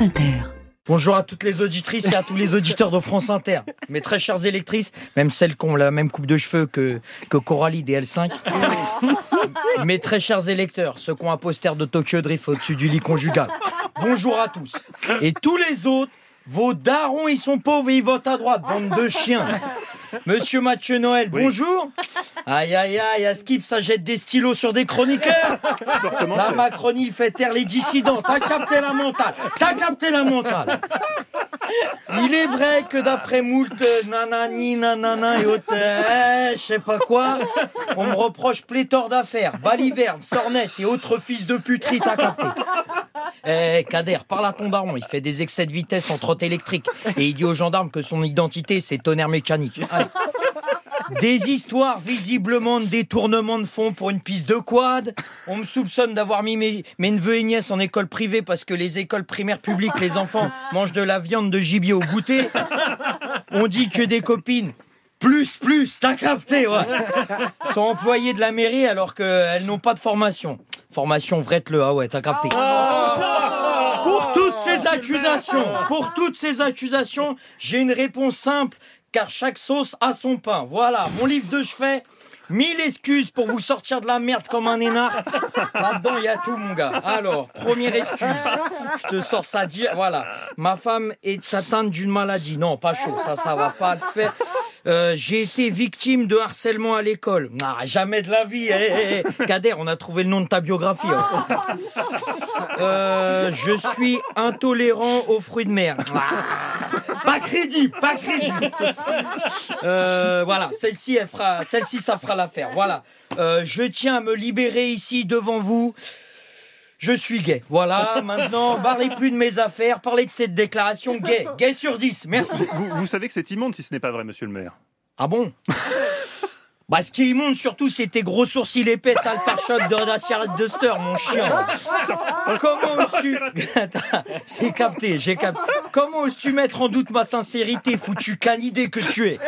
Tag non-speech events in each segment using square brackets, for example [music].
France Inter. Bonjour à toutes les auditrices et à tous les auditeurs de France Inter. Mes très chères électrices, même celles qui ont la même coupe de cheveux que, que Coralie des L5. [laughs] Mes très chers électeurs, ceux qui ont un poster de Tokyo Drift au-dessus du lit conjugal. Bonjour à tous. Et tous les autres, vos darons, ils sont pauvres et ils votent à droite, bande de chiens. Monsieur Mathieu Noël, bonjour. Aïe aïe aïe, à Skip, ça jette des stylos sur des chroniqueurs. La Macronie fait taire les dissidents. T'as capté la mentale. T'as capté la mentale. Il est vrai que d'après moult nanani, nanana et autres, je sais pas quoi, on me reproche pléthore d'affaires, baliverne, sornette et autres fils de puterie, t'as capté. Eh, Kader, parle à ton daron, il fait des excès de vitesse en trotte électrique et il dit aux gendarmes que son identité c'est tonnerre mécanique. Allez. Des histoires visiblement de détournement de fonds pour une piste de quad. On me soupçonne d'avoir mis mes, mes neveux et nièces en école privée parce que les écoles primaires publiques, les enfants mangent de la viande de gibier au goûter. On dit que des copines plus, plus, t'as capté, ouais. Sont employées de la mairie alors qu'elles n'ont pas de formation. Formation vrette-le, ah ouais, t'as capté. Pour toutes ces accusations, pour toutes ces accusations, j'ai une réponse simple, car chaque sauce a son pain. Voilà, mon livre de chevet. Mille excuses pour vous sortir de la merde comme un énarque. Là-dedans, il y a tout, mon gars. Alors, première excuse. Je te sors ça dire. Voilà. Ma femme est atteinte d'une maladie. Non, pas chaud. Ça, ça va pas le faire. Euh, j'ai été victime de harcèlement à l'école. Ah, jamais de la vie. Eh, eh, eh. [laughs] Kader, on a trouvé le nom de ta biographie. hein. Euh, je suis intolérant aux fruits de mer. Ah, pas crédible, pas crédible. Euh, voilà, celle-ci, elle fera, celle-ci, ça fera l'affaire. Voilà. Je tiens à me libérer ici devant vous. Je suis gay. Voilà, maintenant, [laughs] parlez plus de mes affaires, parlez de cette déclaration gay. [laughs] Gay sur 10, merci. Vous, vous savez que c'est immonde si ce n'est pas vrai, monsieur le maire. Ah bon [laughs] Bah, ce qui est immonde surtout, c'est tes gros sourcils épais, t'as le pare-choc de la Sierra Duster, mon chien. Comment oses-tu. Attends, J'ai capté, j'ai capté. Comment oses-tu mettre en doute ma sincérité, foutu canidé que tu es?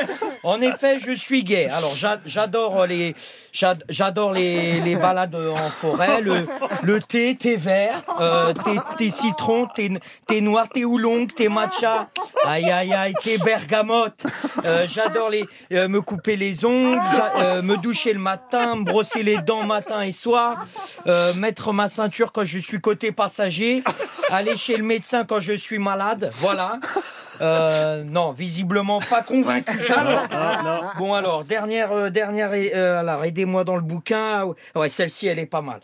En effet, je suis gay. Alors, j'a- j'adore les, j'ad- j'adore les, les balades en forêt, le, le thé, thé vert, euh, thé, thé citron, thé, thé noir, thé oolong, thé matcha. Aïe, aïe, aïe, thé bergamote. Euh, j'adore les, euh, me couper les ongles, euh, me doucher le matin, me brosser les dents matin et soir, mettre ma ceinture quand je suis côté passager, aller chez le médecin quand je suis malade. Voilà. Euh, non, visiblement pas convaincu. Alors, bon alors, dernière, euh, dernière, euh, alors aidez-moi dans le bouquin. Ouais, celle-ci, elle est pas mal.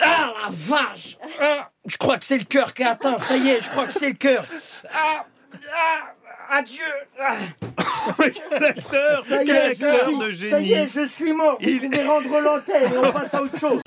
Ah la vache Ah, Je crois que c'est le cœur qui est atteint. Ça y est, je crois que c'est le cœur. Ah, ah, adieu. Ah. Quel acteur Ça y Quel est, je acteur suis- de Ça y génie est, je suis mort. Vous Il- pouvez rendre l'antenne et on passe à autre chose.